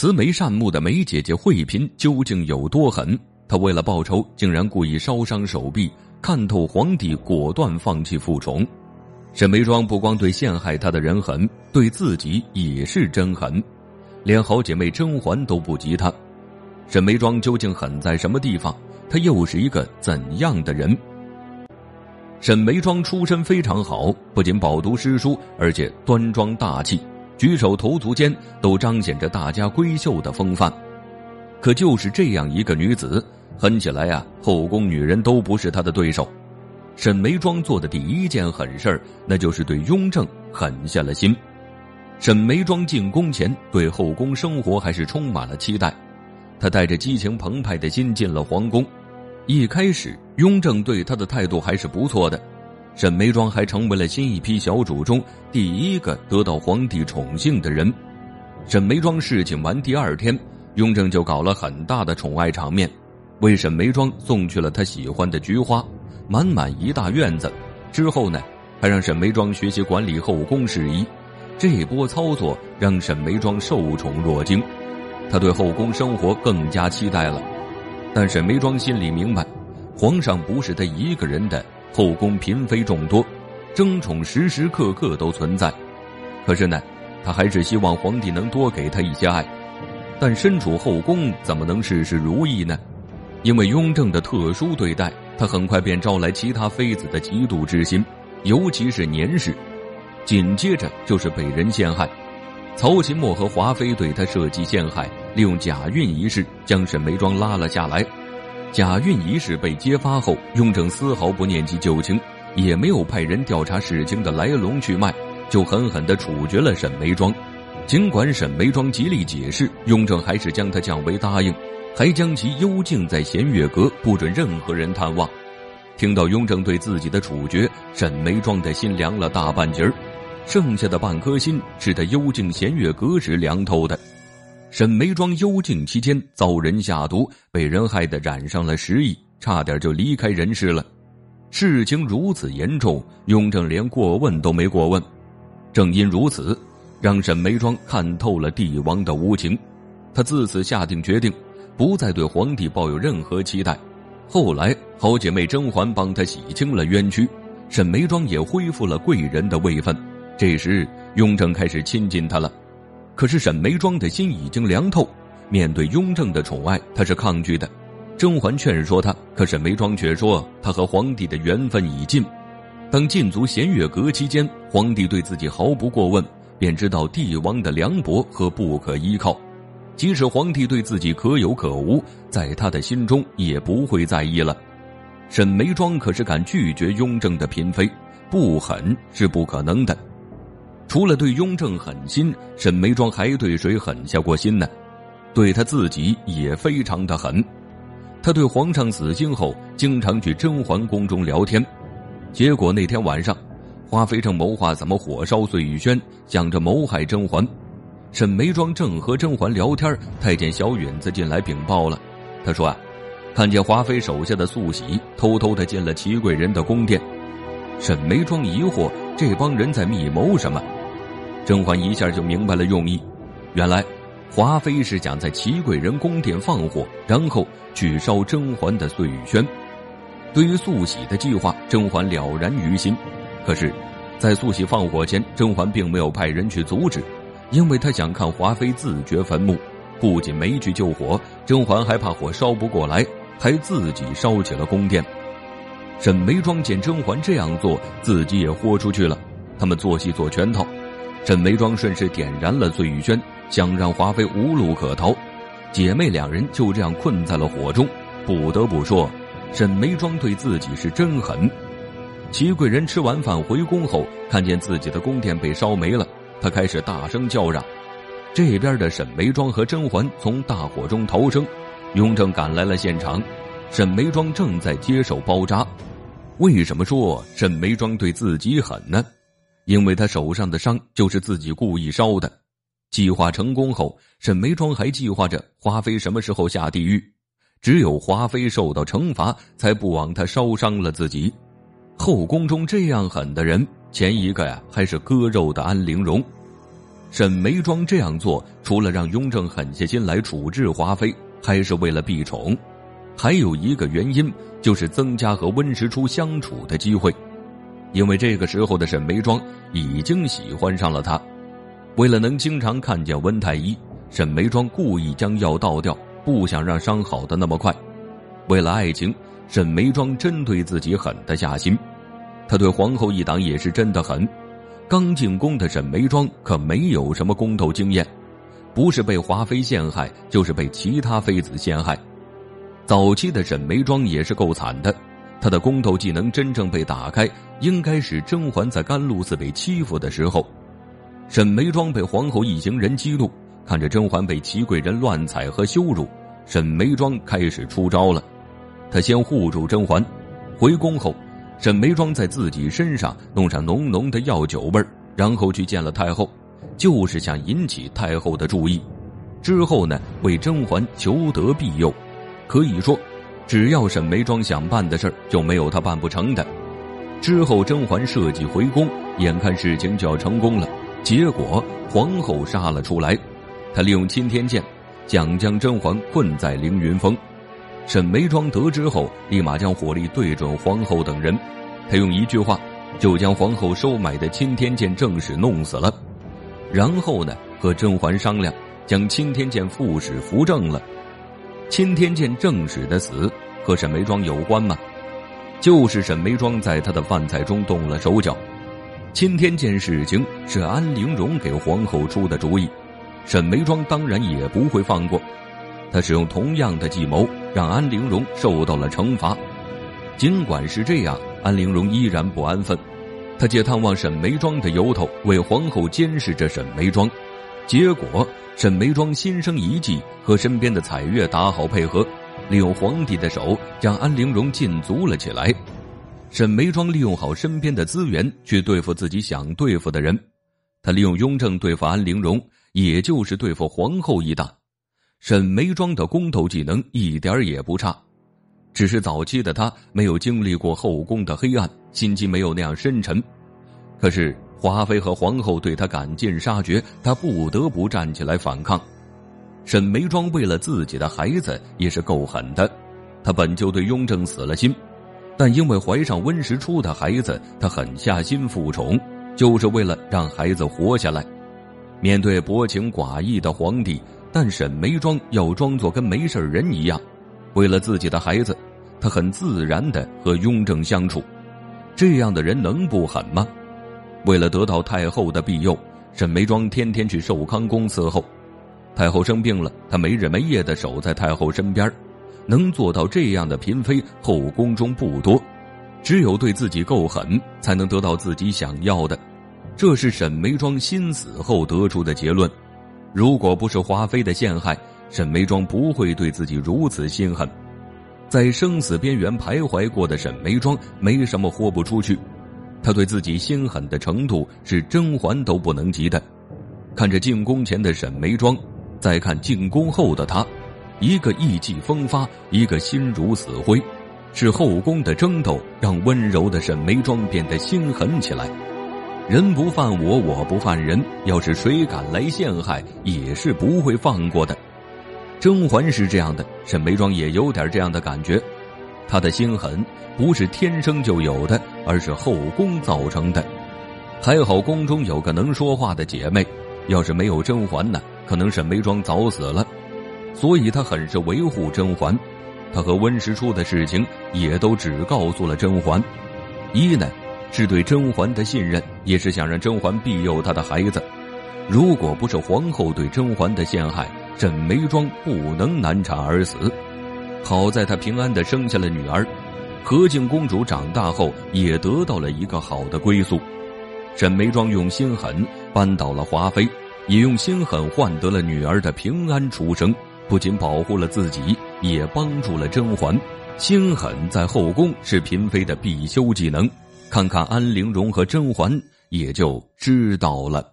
慈眉善目的梅姐姐惠嫔究竟有多狠？她为了报仇，竟然故意烧伤手臂。看透皇帝，果断放弃复宠。沈眉庄不光对陷害她的人狠，对自己也是真狠，连好姐妹甄嬛都不及她。沈眉庄究竟狠在什么地方？她又是一个怎样的人？沈眉庄出身非常好，不仅饱读诗书，而且端庄大气，举手投足间都彰显着大家闺秀的风范。可就是这样一个女子。狠起来呀，后宫女人都不是他的对手。沈眉庄做的第一件狠事儿，那就是对雍正狠下了心。沈眉庄进宫前，对后宫生活还是充满了期待。她带着激情澎湃的心进了皇宫。一开始，雍正对她的态度还是不错的。沈眉庄还成为了新一批小主中第一个得到皇帝宠幸的人。沈眉庄侍寝完第二天，雍正就搞了很大的宠爱场面。为沈眉庄送去了他喜欢的菊花，满满一大院子。之后呢，还让沈眉庄学习管理后宫事宜。这波操作让沈眉庄受宠若惊，他对后宫生活更加期待了。但沈眉庄心里明白，皇上不是他一个人的，后宫嫔妃众多，争宠时时刻刻都存在。可是呢，他还是希望皇帝能多给他一些爱。但身处后宫，怎么能事事如意呢？因为雍正的特殊对待，他很快便招来其他妃子的嫉妒之心，尤其是年氏。紧接着就是被人陷害，曹琴墨和华妃对他设计陷害，利用假孕一事将沈眉庄拉了下来。假孕一事被揭发后，雍正丝毫不念及旧情，也没有派人调查事情的来龙去脉，就狠狠地处决了沈眉庄。尽管沈眉庄极力解释，雍正还是将他降为答应。还将其幽禁在弦月阁，不准任何人探望。听到雍正对自己的处决，沈眉庄的心凉了大半截儿，剩下的半颗心是他幽禁弦月阁时凉透的。沈眉庄幽禁期间遭人下毒，被人害得染上了食疫，差点就离开人世了。事情如此严重，雍正连过问都没过问。正因如此，让沈眉庄看透了帝王的无情，他自此下定决定。不再对皇帝抱有任何期待。后来，好姐妹甄嬛帮他洗清了冤屈，沈眉庄也恢复了贵人的位分。这时，雍正开始亲近她了。可是，沈眉庄的心已经凉透，面对雍正的宠爱，她是抗拒的。甄嬛劝说她，可沈眉庄却说她和皇帝的缘分已尽。当禁足弦月阁期间，皇帝对自己毫不过问，便知道帝王的凉薄和不可依靠。即使皇帝对自己可有可无，在他的心中也不会在意了。沈眉庄可是敢拒绝雍正的嫔妃，不狠是不可能的。除了对雍正狠心，沈眉庄还对谁狠下过心呢？对他自己也非常的狠。他对皇上死心后，经常去甄嬛宫中聊天。结果那天晚上，华妃正谋划怎么火烧碎玉轩，想着谋害甄嬛。沈眉庄正和甄嬛聊天，太监小允子进来禀报了。他说：“啊，看见华妃手下的素喜偷偷的进了齐贵人的宫殿。”沈眉庄疑惑：“这帮人在密谋什么？”甄嬛一下就明白了用意，原来华妃是想在齐贵人宫殿放火，然后去烧甄嬛的碎玉轩。对于素喜的计划，甄嬛了然于心。可是，在素喜放火前，甄嬛并没有派人去阻止。因为她想看华妃自掘坟墓，不仅没去救火，甄嬛还怕火烧不过来，还自己烧起了宫殿。沈眉庄见甄嬛这样做，自己也豁出去了。他们做戏做全套，沈眉庄顺势点燃了醉玉轩，想让华妃无路可逃。姐妹两人就这样困在了火中。不得不说，沈眉庄对自己是真狠。齐贵人吃完饭回宫后，看见自己的宫殿被烧没了。他开始大声叫嚷，这边的沈眉庄和甄嬛从大火中逃生，雍正赶来了现场，沈眉庄正在接受包扎。为什么说沈眉庄对自己狠呢？因为他手上的伤就是自己故意烧的。计划成功后，沈眉庄还计划着华妃什么时候下地狱，只有华妃受到惩罚，才不枉他烧伤了自己。后宫中这样狠的人。前一个呀，还是割肉的安陵容。沈眉庄这样做，除了让雍正狠下心来处置华妃，还是为了避宠。还有一个原因，就是增加和温实初相处的机会。因为这个时候的沈眉庄已经喜欢上了他，为了能经常看见温太医，沈眉庄故意将药倒掉，不想让伤好的那么快。为了爱情，沈眉庄真对自己狠得下心。他对皇后一党也是真的狠。刚进宫的沈眉庄可没有什么宫斗经验，不是被华妃陷害，就是被其他妃子陷害。早期的沈眉庄也是够惨的，他的宫斗技能真正被打开，应该是甄嬛在甘露寺被欺负的时候。沈眉庄被皇后一行人激怒，看着甄嬛被齐贵人乱踩和羞辱，沈眉庄开始出招了。她先护住甄嬛，回宫后。沈眉庄在自己身上弄上浓浓的药酒味，然后去见了太后，就是想引起太后的注意。之后呢，为甄嬛求得庇佑。可以说，只要沈眉庄想办的事儿，就没有她办不成的。之后，甄嬛设计回宫，眼看事情就要成功了，结果皇后杀了出来。她利用钦天监，想将甄嬛困在凌云峰。沈眉庄得知后，立马将火力对准皇后等人。他用一句话，就将皇后收买的钦天监正使弄死了。然后呢，和甄嬛商量，将钦天监副使扶正了。钦天监正史的死和沈眉庄有关吗？就是沈眉庄在他的饭菜中动了手脚。钦天监事情是安陵容给皇后出的主意，沈眉庄当然也不会放过。他使用同样的计谋，让安陵容受到了惩罚。尽管是这样，安陵容依然不安分。他借探望沈眉庄的由头，为皇后监视着沈眉庄。结果，沈眉庄心生一计，和身边的彩月打好配合，利用皇帝的手将安陵容禁足了起来。沈眉庄利用好身边的资源去对付自己想对付的人。他利用雍正对付安陵容，也就是对付皇后一党。沈眉庄的宫斗技能一点也不差，只是早期的他没有经历过后宫的黑暗，心机没有那样深沉。可是华妃和皇后对他赶尽杀绝，他不得不站起来反抗。沈眉庄为了自己的孩子也是够狠的，他本就对雍正死了心，但因为怀上温实初的孩子，他狠下心复宠，就是为了让孩子活下来。面对薄情寡义的皇帝。但沈眉庄要装作跟没事人一样，为了自己的孩子，他很自然的和雍正相处。这样的人能不狠吗？为了得到太后的庇佑，沈眉庄天天去寿康宫伺候。太后生病了，他没日没夜的守在太后身边。能做到这样的嫔妃，后宫中不多，只有对自己够狠，才能得到自己想要的。这是沈眉庄心死后得出的结论。如果不是华妃的陷害，沈眉庄不会对自己如此心狠。在生死边缘徘徊过的沈眉庄，没什么豁不出去。他对自己心狠的程度，是甄嬛都不能及的。看着进宫前的沈眉庄，再看进宫后的他，一个意气风发，一个心如死灰。是后宫的争斗，让温柔的沈眉庄变得心狠起来。人不犯我，我不犯人。要是谁敢来陷害，也是不会放过的。甄嬛是这样的，沈眉庄也有点这样的感觉。他的心狠不是天生就有的，而是后宫造成的。还好宫中有个能说话的姐妹，要是没有甄嬛呢，可能沈眉庄早死了。所以他很是维护甄嬛。他和温实初的事情也都只告诉了甄嬛。一呢。是对甄嬛的信任，也是想让甄嬛庇佑他的孩子。如果不是皇后对甄嬛的陷害，沈眉庄不能难产而死。好在她平安的生下了女儿，和敬公主长大后也得到了一个好的归宿。沈眉庄用心狠扳倒了华妃，也用心狠换得了女儿的平安出生。不仅保护了自己，也帮助了甄嬛。心狠在后宫是嫔妃的必修技能。看看安陵容和甄嬛，也就知道了。